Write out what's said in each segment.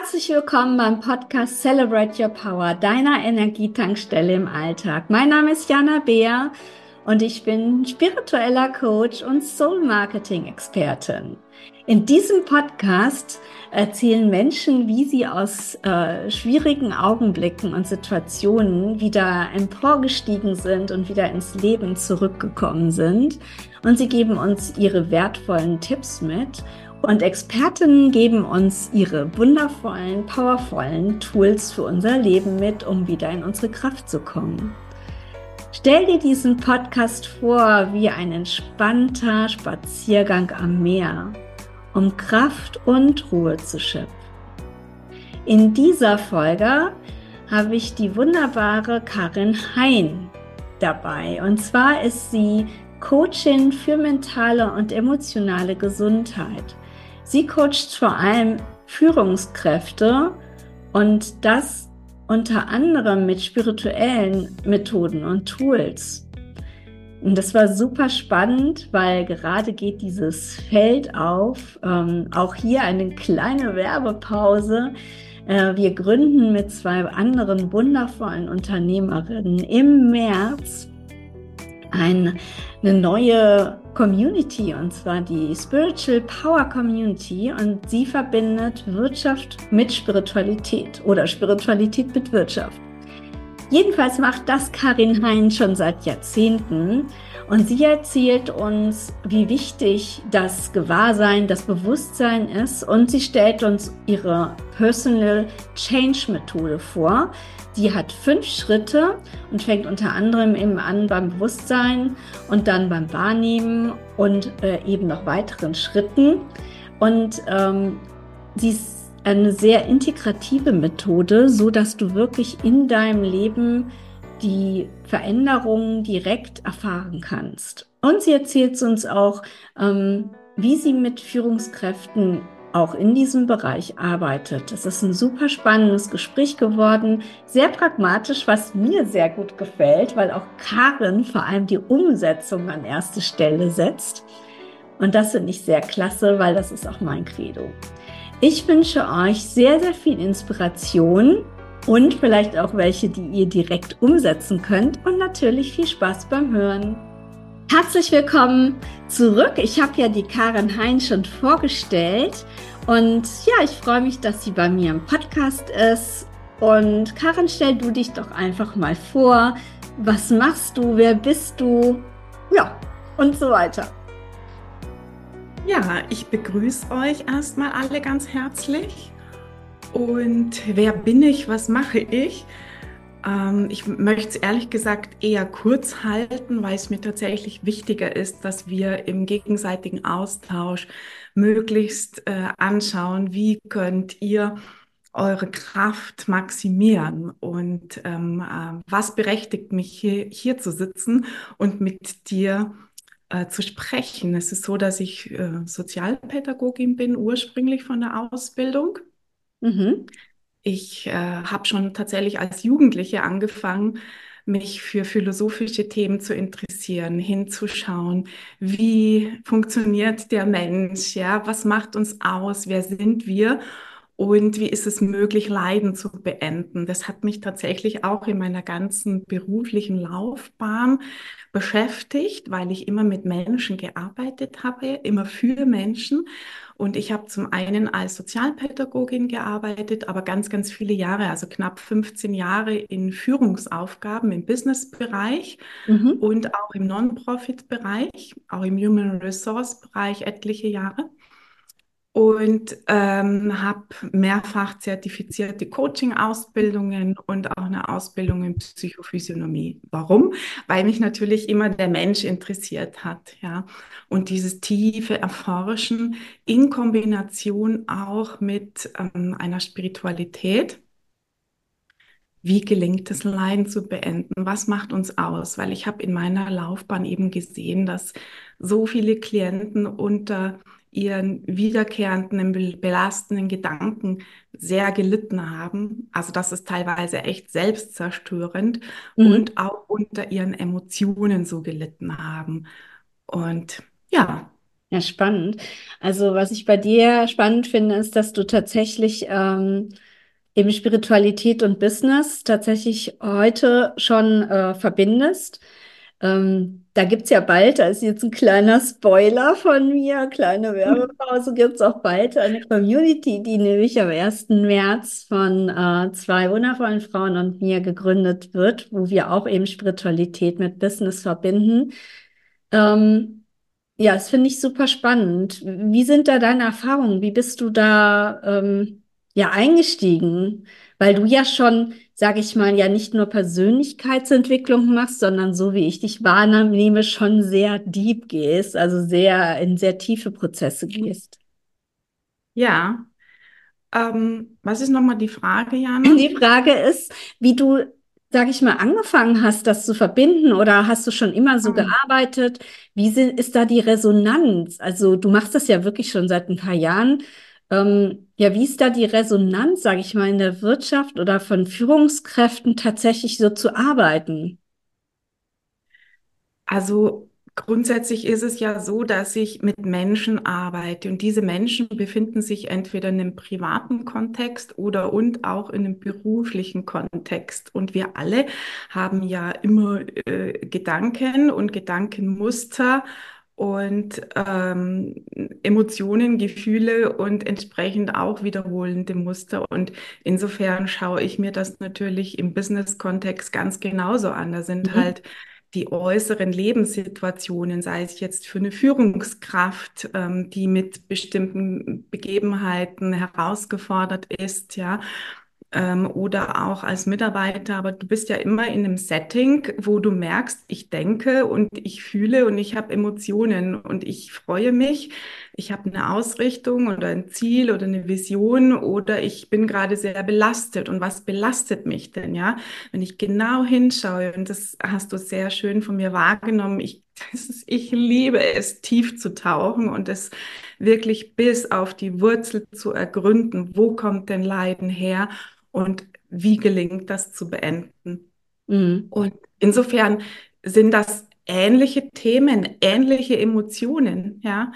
Herzlich willkommen beim Podcast Celebrate Your Power, deiner Energietankstelle im Alltag. Mein Name ist Jana Beer und ich bin spiritueller Coach und Soul Marketing Expertin. In diesem Podcast erzählen Menschen, wie sie aus äh, schwierigen Augenblicken und Situationen wieder emporgestiegen sind und wieder ins Leben zurückgekommen sind. Und sie geben uns ihre wertvollen Tipps mit und Expertinnen geben uns ihre wundervollen, powervollen Tools für unser Leben mit, um wieder in unsere Kraft zu kommen. Stell dir diesen Podcast vor wie ein entspannter Spaziergang am Meer, um Kraft und Ruhe zu schöpfen. In dieser Folge habe ich die wunderbare Karin Hein dabei. Und zwar ist sie Coachin für mentale und emotionale Gesundheit. Sie coacht vor allem Führungskräfte und das unter anderem mit spirituellen Methoden und Tools. Und das war super spannend, weil gerade geht dieses Feld auf. Ähm, auch hier eine kleine Werbepause. Äh, wir gründen mit zwei anderen wundervollen Unternehmerinnen im März eine neue Community und zwar die Spiritual Power Community und sie verbindet Wirtschaft mit Spiritualität oder Spiritualität mit Wirtschaft. Jedenfalls macht das Karin Hein schon seit Jahrzehnten und sie erzählt uns, wie wichtig das Gewahrsein, das Bewusstsein ist und sie stellt uns ihre Personal Change Methode vor, die hat fünf Schritte und fängt unter anderem eben an beim Bewusstsein und dann beim Wahrnehmen und äh, eben noch weiteren Schritten. Und ähm, sie ist eine sehr integrative Methode, so dass du wirklich in deinem Leben die Veränderungen direkt erfahren kannst. Und sie erzählt uns auch, ähm, wie sie mit Führungskräften auch in diesem Bereich arbeitet. Es ist ein super spannendes Gespräch geworden, sehr pragmatisch, was mir sehr gut gefällt, weil auch Karin vor allem die Umsetzung an erste Stelle setzt. Und das finde ich sehr klasse, weil das ist auch mein Credo. Ich wünsche euch sehr, sehr viel Inspiration und vielleicht auch welche, die ihr direkt umsetzen könnt und natürlich viel Spaß beim Hören. Herzlich willkommen zurück. Ich habe ja die Karin Hein schon vorgestellt und ja, ich freue mich, dass sie bei mir im Podcast ist. Und Karin, stell du dich doch einfach mal vor. Was machst du? Wer bist du? Ja, und so weiter. Ja, ich begrüße euch erstmal alle ganz herzlich. Und wer bin ich? Was mache ich? Ähm, ich möchte es ehrlich gesagt eher kurz halten, weil es mir tatsächlich wichtiger ist, dass wir im gegenseitigen Austausch möglichst äh, anschauen, wie könnt ihr eure Kraft maximieren und ähm, äh, was berechtigt mich hier, hier zu sitzen und mit dir äh, zu sprechen. Es ist so, dass ich äh, Sozialpädagogin bin, ursprünglich von der Ausbildung. Mhm. Ich äh, habe schon tatsächlich als Jugendliche angefangen, mich für philosophische Themen zu interessieren, hinzuschauen, wie funktioniert der Mensch, ja, was macht uns aus, wer sind wir? Und wie ist es möglich, Leiden zu beenden. Das hat mich tatsächlich auch in meiner ganzen beruflichen Laufbahn beschäftigt, weil ich immer mit Menschen gearbeitet habe, immer für Menschen und ich habe zum einen als Sozialpädagogin gearbeitet, aber ganz, ganz viele Jahre, also knapp 15 Jahre in Führungsaufgaben im Businessbereich mhm. und auch im Non-Profit-Bereich, auch im Human Resource-Bereich etliche Jahre und ähm, habe mehrfach zertifizierte Coaching-Ausbildungen und auch eine Ausbildung in Psychophysiognomie. Warum? Weil mich natürlich immer der Mensch interessiert hat, ja. Und dieses tiefe Erforschen in Kombination auch mit ähm, einer Spiritualität. Wie gelingt es, Leiden zu beenden? Was macht uns aus? Weil ich habe in meiner Laufbahn eben gesehen, dass so viele Klienten unter ihren wiederkehrenden, belastenden Gedanken sehr gelitten haben. Also das ist teilweise echt selbstzerstörend mhm. und auch unter ihren Emotionen so gelitten haben. Und ja, Ja, spannend. Also, was ich bei dir spannend finde, ist, dass du tatsächlich ähm, eben Spiritualität und Business tatsächlich heute schon äh, verbindest. Ähm, da gibt's ja bald, da ist jetzt ein kleiner Spoiler von mir, kleine Werbepause, gibt's auch bald eine Community, die nämlich am 1. März von äh, zwei wundervollen Frauen und mir gegründet wird, wo wir auch eben Spiritualität mit Business verbinden. Ähm, ja, das finde ich super spannend. Wie sind da deine Erfahrungen? Wie bist du da ähm, ja eingestiegen? Weil du ja schon, sage ich mal, ja nicht nur Persönlichkeitsentwicklung machst, sondern so wie ich dich wahrnehme, schon sehr deep gehst, also sehr in sehr tiefe Prozesse gehst. Ja, ähm, was ist nochmal die Frage, Jana? Die Frage ist, wie du, sag ich mal, angefangen hast, das zu verbinden oder hast du schon immer so Ah. gearbeitet? Wie sind, ist da die Resonanz? Also du machst das ja wirklich schon seit ein paar Jahren. Ähm, ja, wie ist da die Resonanz, sage ich mal, in der Wirtschaft oder von Führungskräften tatsächlich so zu arbeiten? Also grundsätzlich ist es ja so, dass ich mit Menschen arbeite und diese Menschen befinden sich entweder in einem privaten Kontext oder und auch in einem beruflichen Kontext. Und wir alle haben ja immer äh, Gedanken und Gedankenmuster und ähm, Emotionen, Gefühle und entsprechend auch wiederholende Muster. Und insofern schaue ich mir das natürlich im Business-Kontext ganz genauso an. Da sind Mhm. halt die äußeren Lebenssituationen, sei es jetzt für eine Führungskraft, ähm, die mit bestimmten Begebenheiten herausgefordert ist, ja, ähm, oder auch als Mitarbeiter, aber du bist ja immer in einem Setting, wo du merkst, ich denke und ich fühle und ich habe Emotionen und ich freue mich, ich habe eine Ausrichtung oder ein Ziel oder eine Vision oder ich bin gerade sehr belastet. Und was belastet mich denn, ja? Wenn ich genau hinschaue, und das hast du sehr schön von mir wahrgenommen, ich, ich liebe es, tief zu tauchen und es wirklich bis auf die Wurzel zu ergründen, wo kommt denn Leiden her? Und wie gelingt das zu beenden. Mhm. Und insofern sind das ähnliche Themen, ähnliche Emotionen, ja,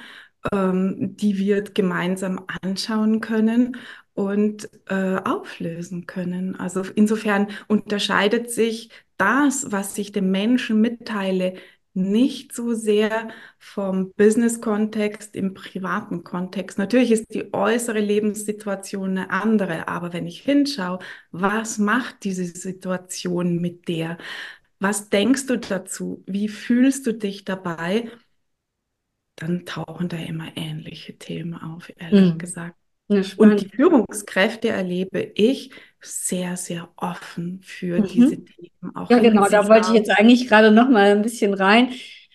ähm, die wir gemeinsam anschauen können und äh, auflösen können. Also insofern unterscheidet sich das, was ich dem Menschen mitteile, nicht so sehr vom Business-Kontext im privaten Kontext. Natürlich ist die äußere Lebenssituation eine andere, aber wenn ich hinschaue, was macht diese Situation mit dir? Was denkst du dazu? Wie fühlst du dich dabei? Dann tauchen da immer ähnliche Themen auf, ehrlich Mhm. gesagt. Ja, Und die Führungskräfte erlebe ich sehr, sehr offen für diese Mhm. Themen, auch Ja, genau, da wollte ich jetzt eigentlich gerade noch mal ein bisschen rein.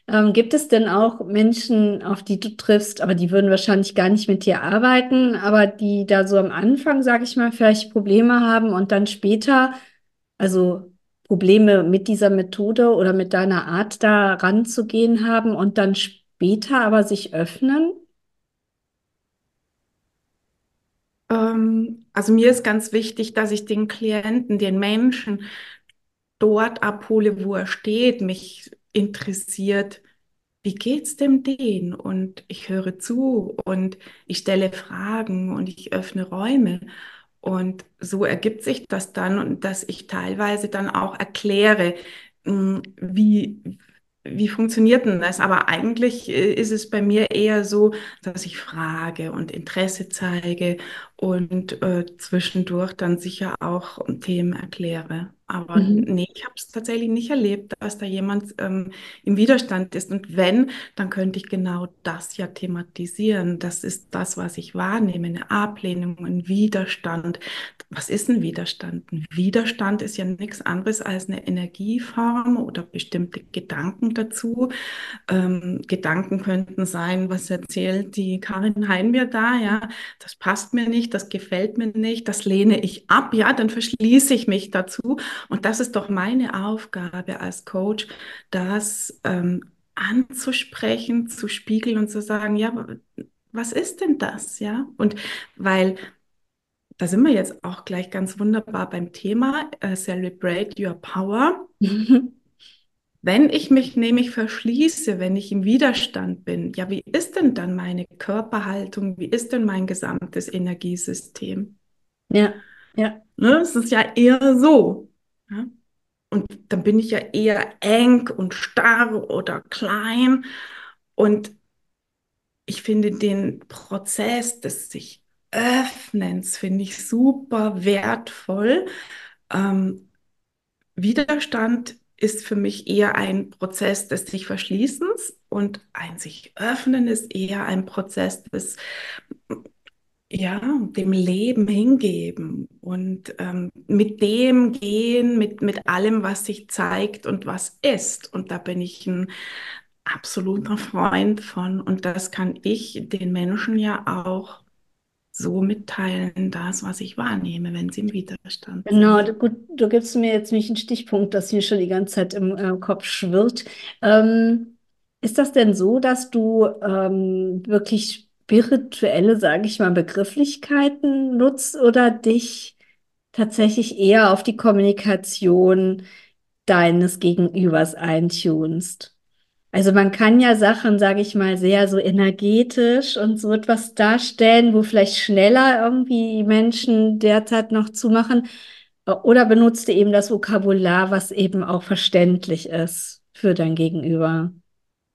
Ähm, gibt es denn auch Menschen, auf die du triffst, aber die würden wahrscheinlich gar nicht mit dir arbeiten, aber die da so am Anfang, sage ich mal, vielleicht Probleme haben und dann später, also Probleme mit dieser Methode oder mit deiner Art da ranzugehen haben und dann später aber sich öffnen? Ähm, also mir ist ganz wichtig, dass ich den Klienten, den Menschen dort abhole, wo er steht. Mich interessiert, wie geht's dem den? Und ich höre zu und ich stelle Fragen und ich öffne Räume. Und so ergibt sich das dann und dass ich teilweise dann auch erkläre, mh, wie, wie funktioniert denn das? Aber eigentlich äh, ist es bei mir eher so, dass ich frage und Interesse zeige und äh, zwischendurch dann sicher auch Themen erkläre. Aber Mhm. nee, ich habe es tatsächlich nicht erlebt, dass da jemand ähm, im Widerstand ist. Und wenn, dann könnte ich genau das ja thematisieren. Das ist das, was ich wahrnehme, eine Ablehnung, ein Widerstand. Was ist ein Widerstand? Ein Widerstand ist ja nichts anderes als eine Energieform oder bestimmte Gedanken dazu. Ähm, Gedanken könnten sein, was erzählt die Karin Hein mir da, ja, das passt mir nicht, das gefällt mir nicht, das lehne ich ab, ja, dann verschließe ich mich dazu. Und das ist doch meine Aufgabe als Coach, das ähm, anzusprechen, zu spiegeln und zu sagen, ja, was ist denn das, ja? Und weil da sind wir jetzt auch gleich ganz wunderbar beim Thema äh, Celebrate Your Power. Wenn ich mich nämlich verschließe, wenn ich im Widerstand bin, ja, wie ist denn dann meine Körperhaltung? Wie ist denn mein gesamtes Energiesystem? Ja, ja. Ne, es ist ja eher so. Ja? Und dann bin ich ja eher eng und starr oder klein. Und ich finde den Prozess des sich Öffnens finde ich super wertvoll. Ähm, Widerstand ist für mich eher ein Prozess des sich Verschließens und ein sich Öffnen ist eher ein Prozess des ja, dem Leben hingeben und ähm, mit dem gehen, mit, mit allem, was sich zeigt und was ist. Und da bin ich ein absoluter Freund von. Und das kann ich den Menschen ja auch so mitteilen, das, was ich wahrnehme, wenn sie im Widerstand sind. Genau, gut, du gibst mir jetzt nicht einen Stichpunkt, das mir schon die ganze Zeit im äh, Kopf schwirrt. Ähm, ist das denn so, dass du ähm, wirklich spirituelle, sage ich mal, Begrifflichkeiten nutzt oder dich tatsächlich eher auf die Kommunikation deines Gegenübers eintunst? Also man kann ja Sachen, sage ich mal, sehr so energetisch und so etwas darstellen, wo vielleicht schneller irgendwie Menschen derzeit noch zumachen. Oder benutzt eben das Vokabular, was eben auch verständlich ist für dein Gegenüber?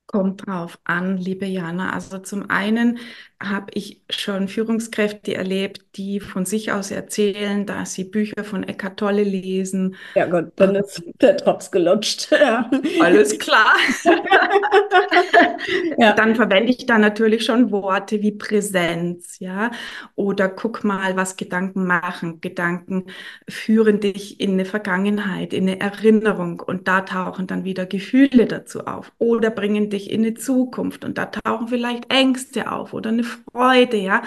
Kommt drauf an, liebe Jana. Also zum einen habe ich schon Führungskräfte erlebt, die von sich aus erzählen, dass sie Bücher von Eckart Tolle lesen. Ja Gott, dann ist der Drops gelutscht. Ja. Alles klar. ja. Dann verwende ich da natürlich schon Worte wie Präsenz, ja, oder guck mal, was Gedanken machen. Gedanken führen dich in eine Vergangenheit, in eine Erinnerung und da tauchen dann wieder Gefühle dazu auf oder bringen dich in eine Zukunft und da tauchen vielleicht Ängste auf oder eine Freude, ja.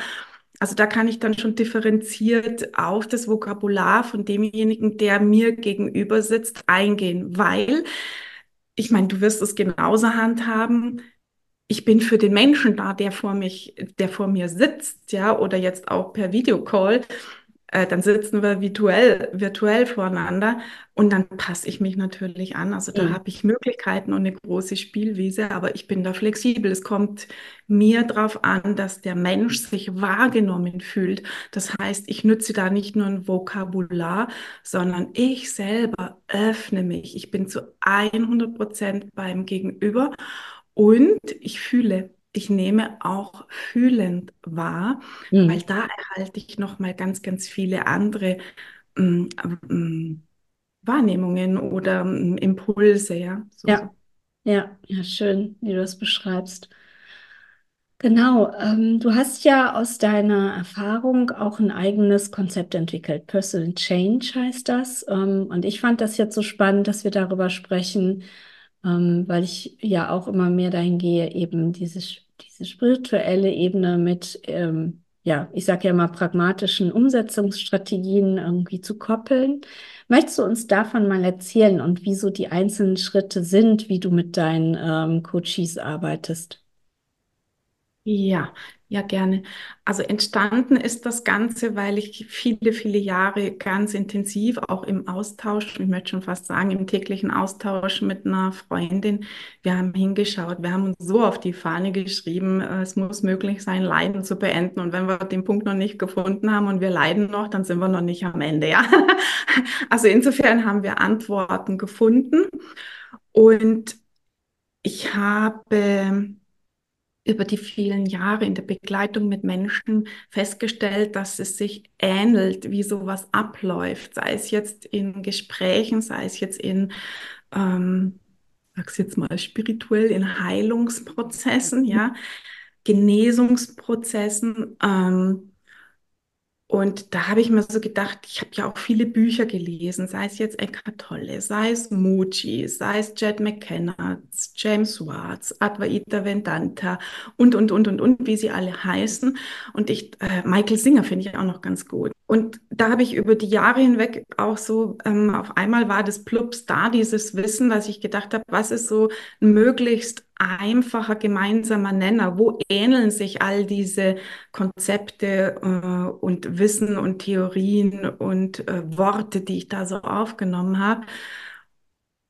Also da kann ich dann schon differenziert auf das Vokabular von demjenigen, der mir gegenüber sitzt, eingehen, weil ich meine, du wirst es genauso handhaben. Ich bin für den Menschen da, der vor mich, der vor mir sitzt, ja, oder jetzt auch per Videocall äh, dann sitzen wir virtuell, virtuell voreinander und dann passe ich mich natürlich an. Also da mhm. habe ich Möglichkeiten und eine große Spielwiese, aber ich bin da flexibel. Es kommt mir darauf an, dass der Mensch sich wahrgenommen fühlt. Das heißt, ich nütze da nicht nur ein Vokabular, sondern ich selber öffne mich. Ich bin zu 100 Prozent beim Gegenüber und ich fühle ich nehme auch fühlend wahr, mhm. weil da erhalte ich noch mal ganz, ganz viele andere ähm, ähm, Wahrnehmungen oder ähm, Impulse, ja. So, ja. ja, ja, schön, wie du das beschreibst. Genau, ähm, du hast ja aus deiner Erfahrung auch ein eigenes Konzept entwickelt. Personal Change heißt das. Ähm, und ich fand das jetzt so spannend, dass wir darüber sprechen, ähm, weil ich ja auch immer mehr dahin gehe, eben dieses diese spirituelle Ebene mit, ähm, ja, ich sage ja mal, pragmatischen Umsetzungsstrategien irgendwie zu koppeln. Möchtest du uns davon mal erzählen und wieso die einzelnen Schritte sind, wie du mit deinen ähm, Coaches arbeitest? Ja, ja, gerne. Also entstanden ist das Ganze, weil ich viele, viele Jahre ganz intensiv auch im Austausch, ich möchte schon fast sagen, im täglichen Austausch mit einer Freundin, wir haben hingeschaut, wir haben uns so auf die Fahne geschrieben, äh, es muss möglich sein, Leiden zu beenden. Und wenn wir den Punkt noch nicht gefunden haben und wir leiden noch, dann sind wir noch nicht am Ende, ja. Also insofern haben wir Antworten gefunden und ich habe über die vielen Jahre in der Begleitung mit Menschen festgestellt, dass es sich ähnelt, wie sowas abläuft, sei es jetzt in Gesprächen, sei es jetzt in, ähm, sag's jetzt mal spirituell, in Heilungsprozessen, ja, Genesungsprozessen. Ähm, und da habe ich mir so gedacht, ich habe ja auch viele Bücher gelesen, sei es jetzt Eckhart Tolle, sei es Muji, sei es Jed McKenna, James Watts, Advaita Vedanta und, und, und, und, und, wie sie alle heißen. Und ich, äh, Michael Singer finde ich auch noch ganz gut. Und da habe ich über die Jahre hinweg auch so, ähm, auf einmal war das Plups da, dieses Wissen, dass ich gedacht habe, was ist so ein möglichst einfacher gemeinsamer Nenner? Wo ähneln sich all diese Konzepte äh, und Wissen und Theorien und äh, Worte, die ich da so aufgenommen habe?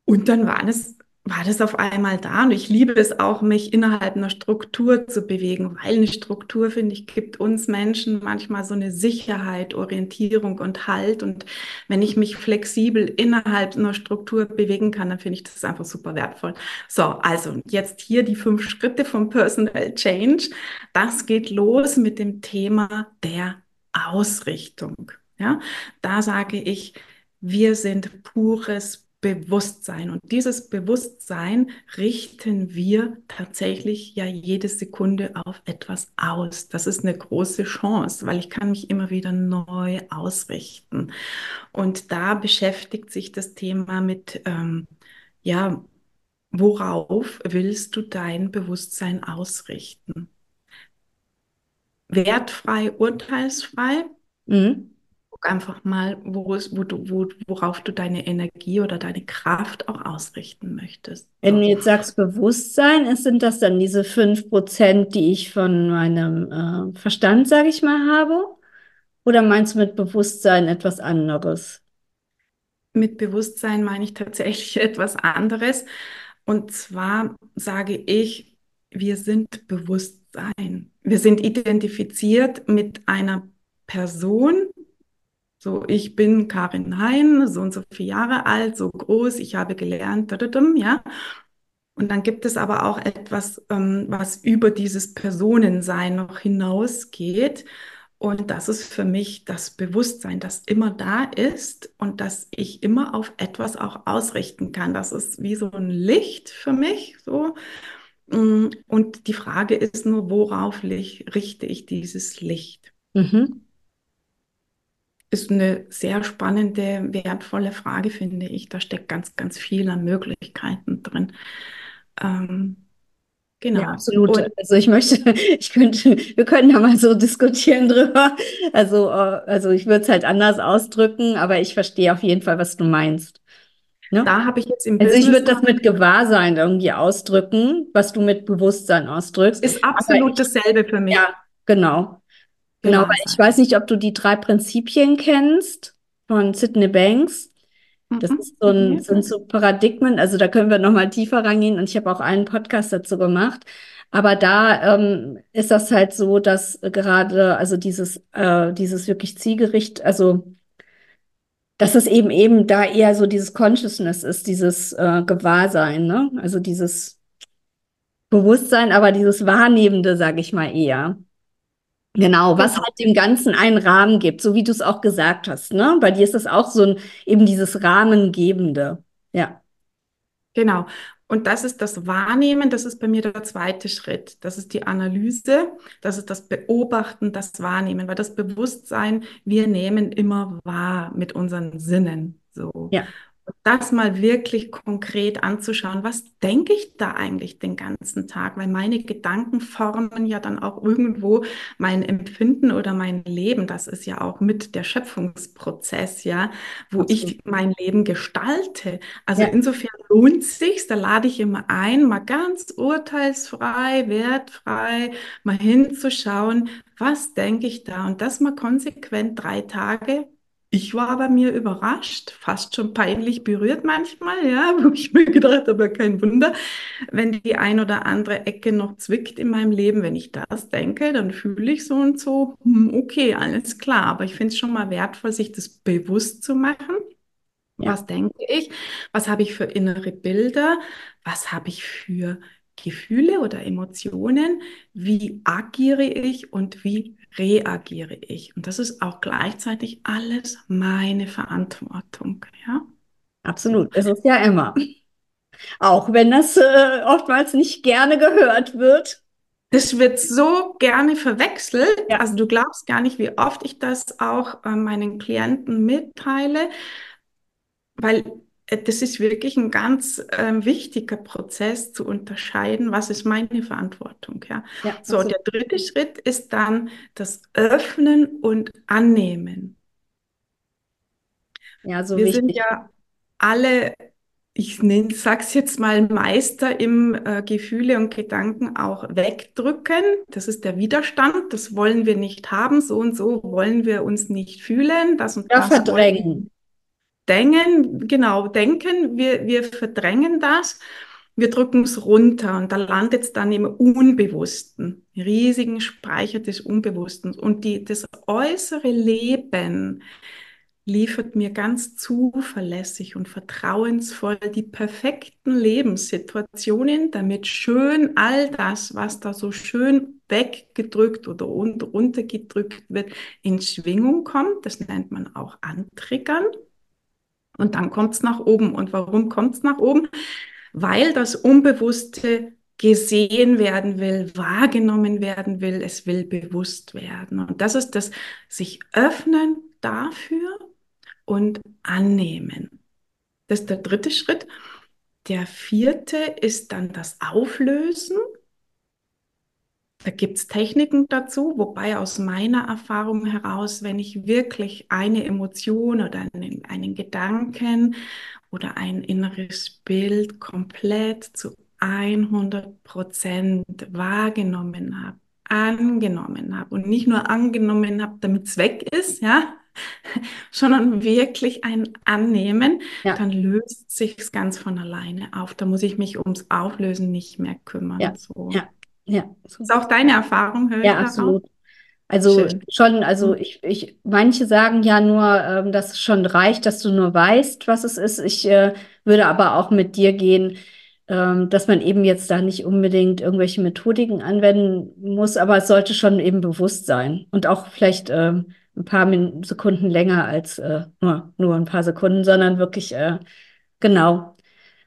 Und dann waren es war das auf einmal da. Und ich liebe es auch, mich innerhalb einer Struktur zu bewegen, weil eine Struktur, finde ich, gibt uns Menschen manchmal so eine Sicherheit, Orientierung und Halt. Und wenn ich mich flexibel innerhalb einer Struktur bewegen kann, dann finde ich das einfach super wertvoll. So, also jetzt hier die fünf Schritte vom Personal Change. Das geht los mit dem Thema der Ausrichtung. Ja, da sage ich, wir sind pures Bewusstsein. Und dieses Bewusstsein richten wir tatsächlich ja jede Sekunde auf etwas aus. Das ist eine große Chance, weil ich kann mich immer wieder neu ausrichten. Und da beschäftigt sich das Thema mit, ähm, ja, worauf willst du dein Bewusstsein ausrichten? Wertfrei, urteilsfrei. Mhm einfach mal, wo es, wo du, wo, worauf du deine Energie oder deine Kraft auch ausrichten möchtest. Wenn du jetzt sagst Bewusstsein, ist, sind das dann diese fünf Prozent, die ich von meinem äh, Verstand, sage ich mal, habe? Oder meinst du mit Bewusstsein etwas anderes? Mit Bewusstsein meine ich tatsächlich etwas anderes. Und zwar sage ich, wir sind Bewusstsein. Wir sind identifiziert mit einer Person, so, ich bin Karin Hein, so und so viele Jahre alt, so groß, ich habe gelernt, ja. Und dann gibt es aber auch etwas, ähm, was über dieses Personensein noch hinausgeht. Und das ist für mich das Bewusstsein, das immer da ist und das ich immer auf etwas auch ausrichten kann. Das ist wie so ein Licht für mich, so. Mm, und die Frage ist nur, worauf richte ich dieses Licht? Mhm ist eine sehr spannende, wertvolle Frage, finde ich. Da steckt ganz, ganz viel an Möglichkeiten drin. Ähm, Genau. Ja, absolut. Und also ich möchte, ich könnte, wir können ja mal so diskutieren drüber. Also, äh, also ich würde es halt anders ausdrücken, aber ich verstehe auf jeden Fall, was du meinst. Ne? Da habe ich jetzt im Also ich würde das mit Gewahrsein irgendwie ausdrücken, was du mit Bewusstsein ausdrückst. Ist absolut ich, dasselbe für mich. Ja, genau. Genau, weil ich weiß nicht, ob du die drei Prinzipien kennst von Sydney Banks. Das mhm. so ein, sind so Paradigmen, also da können wir nochmal tiefer rangehen und ich habe auch einen Podcast dazu gemacht. Aber da ähm, ist das halt so, dass gerade, also dieses, äh, dieses wirklich Zielgericht, also dass es eben eben da eher so dieses Consciousness ist, dieses äh, Gewahrsein, ne? Also dieses Bewusstsein, aber dieses Wahrnehmende, sage ich mal eher. Genau, was halt dem Ganzen einen Rahmen gibt, so wie du es auch gesagt hast. Ne? Bei dir ist das auch so ein, eben dieses Rahmengebende. Ja. Genau. Und das ist das Wahrnehmen, das ist bei mir der zweite Schritt. Das ist die Analyse, das ist das Beobachten, das Wahrnehmen, weil das Bewusstsein, wir nehmen immer wahr mit unseren Sinnen. So. Ja das mal wirklich konkret anzuschauen, was denke ich da eigentlich den ganzen Tag? Weil meine Gedanken formen ja dann auch irgendwo mein Empfinden oder mein Leben. Das ist ja auch mit der Schöpfungsprozess, ja, wo Absolut. ich mein Leben gestalte. Also ja. insofern lohnt sich, da lade ich immer ein, mal ganz urteilsfrei, wertfrei, mal hinzuschauen, was denke ich da? Und das mal konsequent drei Tage ich war bei mir überrascht, fast schon peinlich berührt manchmal, ja, wo ich mir gedacht habe, kein Wunder, wenn die ein oder andere Ecke noch zwickt in meinem Leben, wenn ich das denke, dann fühle ich so und so, hm, okay, alles klar, aber ich finde es schon mal wertvoll, sich das bewusst zu machen. Ja. Was denke ich? Was habe ich für innere Bilder? Was habe ich für Gefühle oder Emotionen? Wie agiere ich und wie reagiere ich? Und das ist auch gleichzeitig alles meine Verantwortung. Ja? Absolut, es ist ja immer. Auch wenn das äh, oftmals nicht gerne gehört wird. Das wird so gerne verwechselt. Ja. Also du glaubst gar nicht, wie oft ich das auch äh, meinen Klienten mitteile, weil das ist wirklich ein ganz äh, wichtiger Prozess zu unterscheiden, was ist meine Verantwortung. Ja? ja so, der dritte Schritt ist dann das Öffnen und Annehmen. Ja, so Wir wichtig. sind ja alle, ich sage es jetzt mal, Meister im äh, Gefühle und Gedanken auch wegdrücken. Das ist der Widerstand. Das wollen wir nicht haben. So und so wollen wir uns nicht fühlen. Das und ja, das verdrängen denken, genau, denken, wir, wir verdrängen das. wir drücken es runter und da landet es dann im Unbewussten, riesigen Speicher des Unbewussten. Und die, das äußere Leben liefert mir ganz zuverlässig und vertrauensvoll die perfekten Lebenssituationen, damit schön all das, was da so schön weggedrückt oder runtergedrückt wird, in Schwingung kommt. Das nennt man auch Antriggern. Und dann kommt es nach oben. Und warum kommt es nach oben? Weil das Unbewusste gesehen werden will, wahrgenommen werden will, es will bewusst werden. Und das ist das sich öffnen dafür, und annehmen. Das ist der dritte Schritt. Der vierte ist dann das Auflösen. Da gibt es Techniken dazu, wobei aus meiner Erfahrung heraus, wenn ich wirklich eine Emotion oder einen, einen Gedanken oder ein inneres Bild komplett zu 100 Prozent wahrgenommen habe, angenommen habe und nicht nur angenommen habe, damit es weg ist, ja, sondern wirklich ein Annehmen, ja. dann löst sich es ganz von alleine auf. Da muss ich mich ums Auflösen nicht mehr kümmern. Ja, so. ja, ja. So. Ist auch deine Erfahrung, höre Ja, absolut. Also Schön. schon, also mhm. ich, ich, manche sagen ja nur, ähm, dass es schon reicht, dass du nur weißt, was es ist. Ich äh, würde aber auch mit dir gehen, ähm, dass man eben jetzt da nicht unbedingt irgendwelche Methodiken anwenden muss, aber es sollte schon eben bewusst sein und auch vielleicht ähm, ein paar Min Sekunden länger als äh, nur, nur ein paar Sekunden, sondern wirklich äh, genau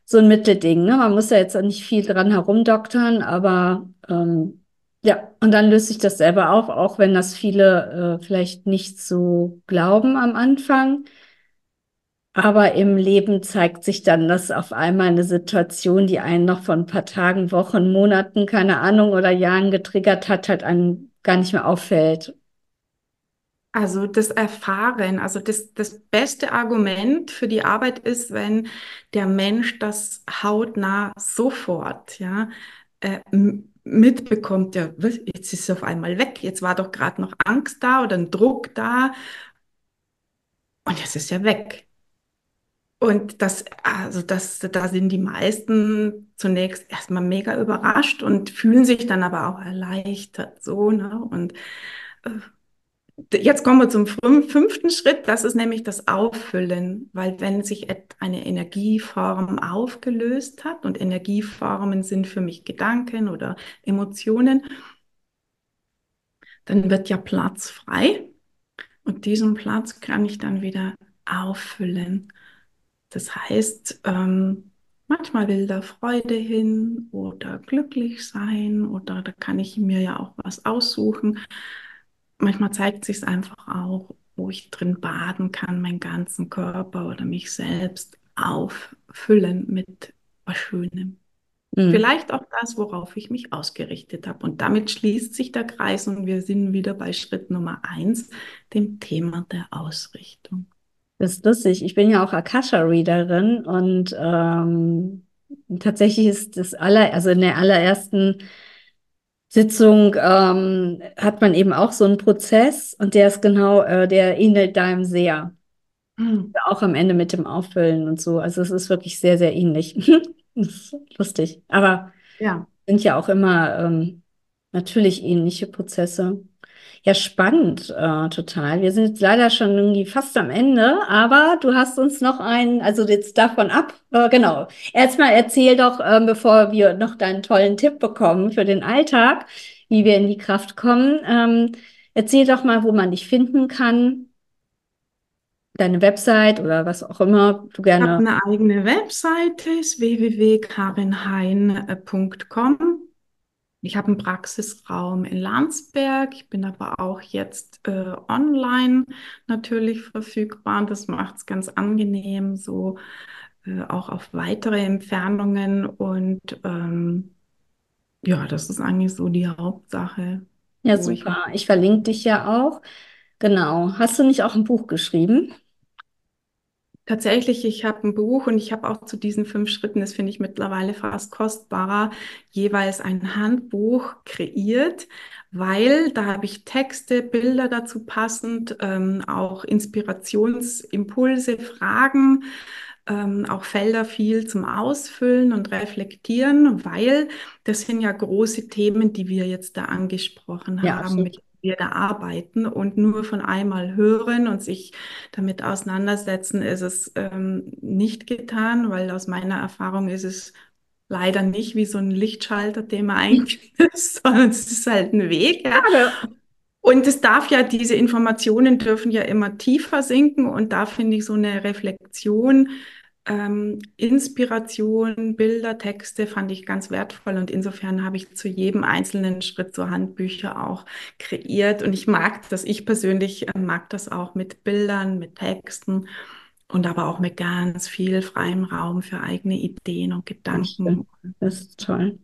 so ein Mittelding. Ne? Man muss ja jetzt nicht viel dran herumdoktern, aber ähm, ja, und dann löst sich das selber auf, auch wenn das viele äh, vielleicht nicht so glauben am Anfang. Aber im Leben zeigt sich dann, dass auf einmal eine Situation, die einen noch von ein paar Tagen, Wochen, Monaten, keine Ahnung, oder Jahren getriggert hat, halt einem gar nicht mehr auffällt. Also das Erfahren, also das, das beste Argument für die Arbeit ist, wenn der Mensch das hautnah sofort, ja, äh, mitbekommt, ja, jetzt ist es auf einmal weg, jetzt war doch gerade noch Angst da oder ein Druck da und jetzt ist er weg. Und das, also das, da sind die meisten zunächst erstmal mega überrascht und fühlen sich dann aber auch erleichtert, so, ne? Und äh, Jetzt kommen wir zum fünften Schritt, das ist nämlich das Auffüllen, weil wenn sich eine Energieform aufgelöst hat und Energieformen sind für mich Gedanken oder Emotionen, dann wird ja Platz frei. Und diesen Platz kann ich dann wieder auffüllen. Das heißt, ähm, manchmal will da Freude hin oder glücklich sein oder da kann ich mir ja auch was aussuchen manchmal zeigt sich es einfach auch, wo ich drin baden kann, meinen ganzen Körper oder mich selbst auffüllen mit was Schönem. Mhm. Vielleicht auch das, worauf ich mich ausgerichtet habe. Und damit schließt sich der Kreis und wir sind wieder bei Schritt Nummer eins, dem Thema der Ausrichtung. Das ist lustig. Ich bin ja auch Akasha-Readerin und ähm, tatsächlich ist das aller, also in der allerersten Sitzung ähm, hat man eben auch so einen Prozess und der ist genau, äh, der ähnelt deinem sehr. Mhm. Auch am Ende mit dem Auffüllen und so. Also es ist wirklich sehr, sehr ähnlich. lustig. Aber ja. sind ja auch immer ähm, natürlich ähnliche Prozesse. Ja, spannend, äh, total. Wir sind jetzt leider schon irgendwie fast am Ende, aber du hast uns noch einen, also jetzt davon ab, äh, genau. Erstmal erzähl doch, äh, bevor wir noch deinen tollen Tipp bekommen für den Alltag, wie wir in die Kraft kommen. Ähm, erzähl doch mal, wo man dich finden kann. Deine Website oder was auch immer du gerne. Ich habe eine eigene Webseite, ist www.karinhain.com. Ich habe einen Praxisraum in Landsberg. Ich bin aber auch jetzt äh, online natürlich verfügbar. Das macht es ganz angenehm, so äh, auch auf weitere Entfernungen. Und ähm, ja, das ist eigentlich so die Hauptsache. Ja, super. Ich, ich verlinke dich ja auch. Genau. Hast du nicht auch ein Buch geschrieben? Tatsächlich, ich habe ein Buch und ich habe auch zu diesen fünf Schritten, das finde ich mittlerweile fast kostbarer, jeweils ein Handbuch kreiert, weil da habe ich Texte, Bilder dazu passend, ähm, auch Inspirationsimpulse, Fragen ähm, auch Felder viel zum Ausfüllen und Reflektieren, weil das sind ja große Themen, die wir jetzt da angesprochen Ja, haben, mit absolut. denen wir da arbeiten und nur von einmal hören und sich damit auseinandersetzen, ist es ähm, nicht getan, weil aus meiner Erfahrung ist es leider nicht wie so ein Lichtschalter, den man einknipst, sondern es ist halt ein Weg, ja. Und es darf ja, diese Informationen dürfen ja immer tiefer sinken und da finde ich so eine Reflexion, ähm, Inspiration, Bilder, Texte fand ich ganz wertvoll und insofern habe ich zu jedem einzelnen Schritt so Handbücher auch kreiert und ich mag das, ich persönlich äh, mag das auch mit Bildern, mit Texten und aber auch mit ganz viel freiem Raum für eigene Ideen und Gedanken. Das ist toll.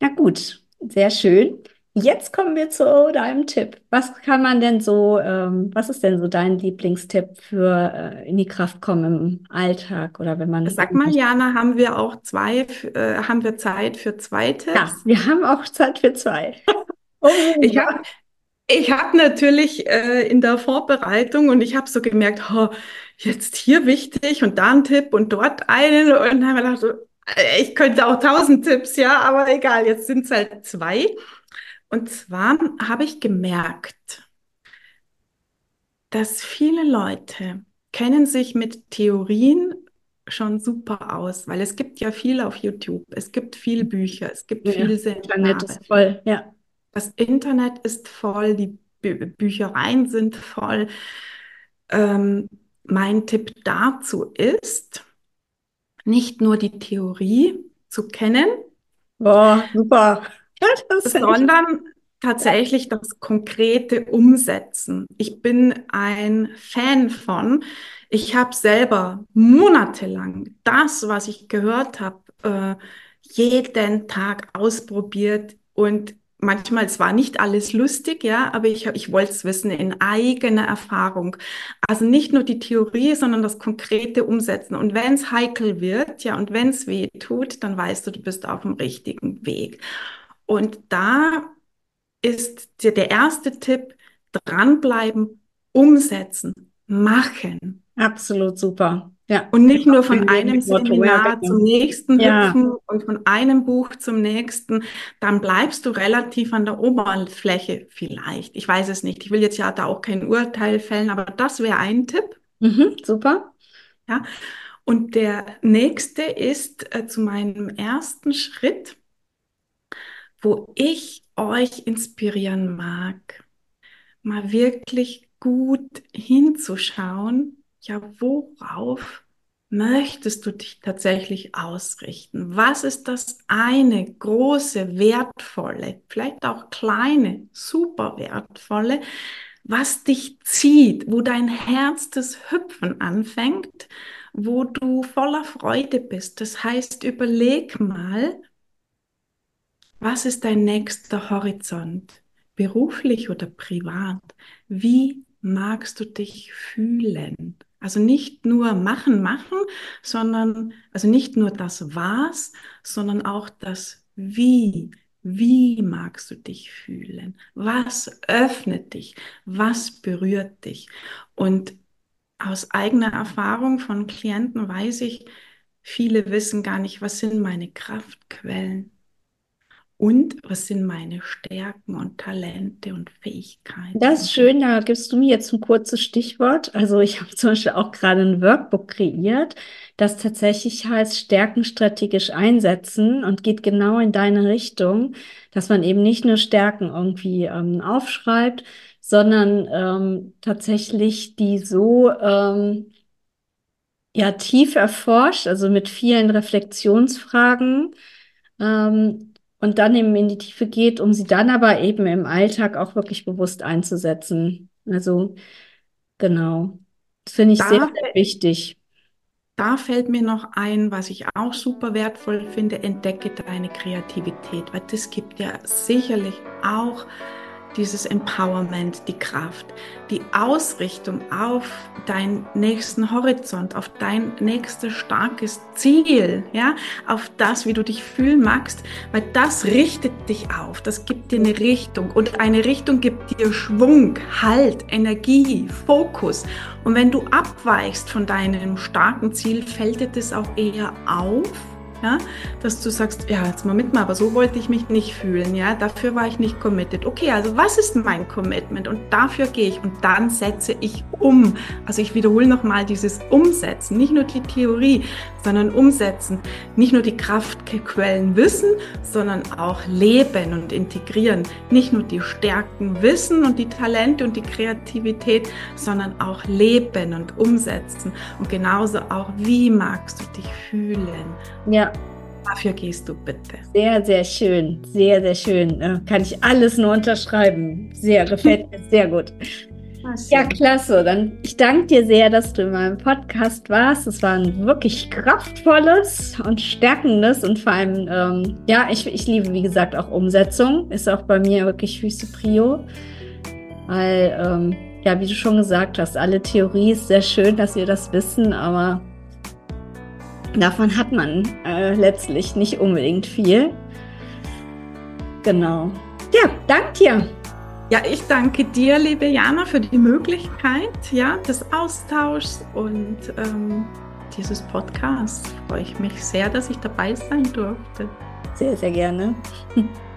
Na gut, sehr schön. Jetzt kommen wir zu deinem Tipp. Was kann man denn so, ähm, was ist denn so dein Lieblingstipp für äh, in die Kraft kommen im Alltag oder wenn man Sag mal, Jana, haben wir auch zwei, äh, haben wir Zeit für zwei Ja, Tipps? wir haben auch Zeit für zwei. Oh, Ich habe ich hab natürlich äh, in der Vorbereitung und ich habe so gemerkt, oh, jetzt hier wichtig und da ein Tipp und dort einen und dann habe ich gedacht, äh, ich könnte auch tausend Tipps, ja, aber egal, jetzt sind es halt zwei. Und zwar habe ich gemerkt, dass viele Leute kennen sich mit Theorien schon super aus, weil es gibt ja viel auf YouTube, es gibt viel Bücher, es gibt ja, viel Internet Seminare. ist voll. Ja, Das Internet ist voll, die Bü Büchereien sind voll. Ähm, mein Tipp dazu ist, nicht nur die Theorie zu kennen, boah, super. Sondern tatsächlich das konkrete Umsetzen. Ich bin ein Fan von, ich habe selber monatelang das, was ich gehört habe, äh, jeden Tag ausprobiert und manchmal, es war nicht alles lustig, ja, aber ich, ich wollte es wissen in eigener Erfahrung. Also nicht nur die Theorie, sondern das konkrete Umsetzen. Und wenn es heikel wird, ja, und wenn es weh tut, dann weißt du, du bist auf dem richtigen Weg. Und da ist der, der erste Tipp, dranbleiben, umsetzen, machen. Absolut super. Ja, Und nicht nur von einem Seminar zum nächsten Ja, hüpfen und von einem Buch zum nächsten, dann bleibst du relativ an der Oberfläche vielleicht. Ich weiß es nicht. Ich will jetzt ja da auch kein Urteil fällen, aber das wäre ein Tipp. mhm, super. Ja. Und der nächste ist äh, zu meinem ersten Schritt, wo ich euch inspirieren mag, mal wirklich gut hinzuschauen, ja, worauf möchtest du dich tatsächlich ausrichten? Was ist das eine große, wertvolle, vielleicht auch kleine, super wertvolle, was dich zieht, wo dein Herz das Hüpfen anfängt, wo du voller Freude bist? Das heißt, überleg mal, was ist dein nächster Horizont? Beruflich oder privat? Wie magst du dich fühlen? Also nicht nur machen, machen, sondern, also nicht nur das Was, sondern auch das Wie. Wie magst du dich fühlen? Was öffnet dich? Was berührt dich? Und aus eigener Erfahrung von Klienten weiß ich, viele wissen gar nicht, was sind meine Kraftquellen? Und was sind meine Stärken und Talente und Fähigkeiten? Das ist schön, da gibst du mir jetzt ein kurzes Stichwort. Also ich habe zum Beispiel auch gerade ein Workbook kreiert, das tatsächlich heißt Stärken strategisch einsetzen und geht genau in deine Richtung, dass man eben nicht nur Stärken irgendwie ähm, aufschreibt, sondern ähm, tatsächlich die so ähm, ja tief erforscht, also mit vielen Reflexionsfragen ähm, und dann eben in die Tiefe geht, um sie dann aber eben im Alltag auch wirklich bewusst einzusetzen. Also genau, das finde ich sehr, Da, sehr wichtig. da fällt mir noch ein, was ich auch super wertvoll finde, entdecke deine Kreativität, weil das gibt ja sicherlich auch dieses Empowerment, die Kraft, die Ausrichtung auf deinen nächsten Horizont, auf dein nächstes starkes Ziel, ja, auf das, wie du dich fühlen magst, weil das richtet dich auf, das gibt dir eine Richtung und eine Richtung gibt dir Schwung, Halt, Energie, Fokus. Und wenn du abweichst von deinem starken Ziel, fällt dir das auch eher auf ja, dass du sagst, ja, jetzt mal mit mal, aber so wollte ich mich nicht fühlen, ja, dafür war ich nicht committed. Okay, also was ist mein Commitment? Und dafür gehe ich und dann setze ich um. Also ich wiederhole nochmal dieses Umsetzen, nicht nur die Theorie, sondern umsetzen. Nicht nur die Kraftquellen wissen, sondern auch leben und integrieren. Nicht nur die Stärken wissen und die Talente und die Kreativität, sondern auch leben und umsetzen. Und genauso auch, wie magst du dich fühlen? Ja. Dafür gehst du bitte. Sehr, sehr schön. Sehr, sehr schön. Äh, kann ich alles nur unterschreiben. Sehr, gefällt mir sehr gut. Ja, klasse. Dann ich danke dir sehr, dass du in meinem Podcast warst. Es war ein wirklich kraftvolles und stärkendes und vor allem, ähm, ja, ich, ich liebe, wie gesagt, auch Umsetzung. Ist auch bei mir wirklich höchste Prio. Weil, ähm, ja, wie du schon gesagt hast, alle Theorie ist sehr schön, dass wir das wissen, aber davon hat man äh, letztlich nicht unbedingt viel. Genau. Ja, danke dir. Ja, ich danke dir, liebe Jana, für die Möglichkeit ja, des Austauschs und ähm, dieses Podcasts. Freue ich mich sehr, dass ich dabei sein durfte. Sehr, sehr gerne.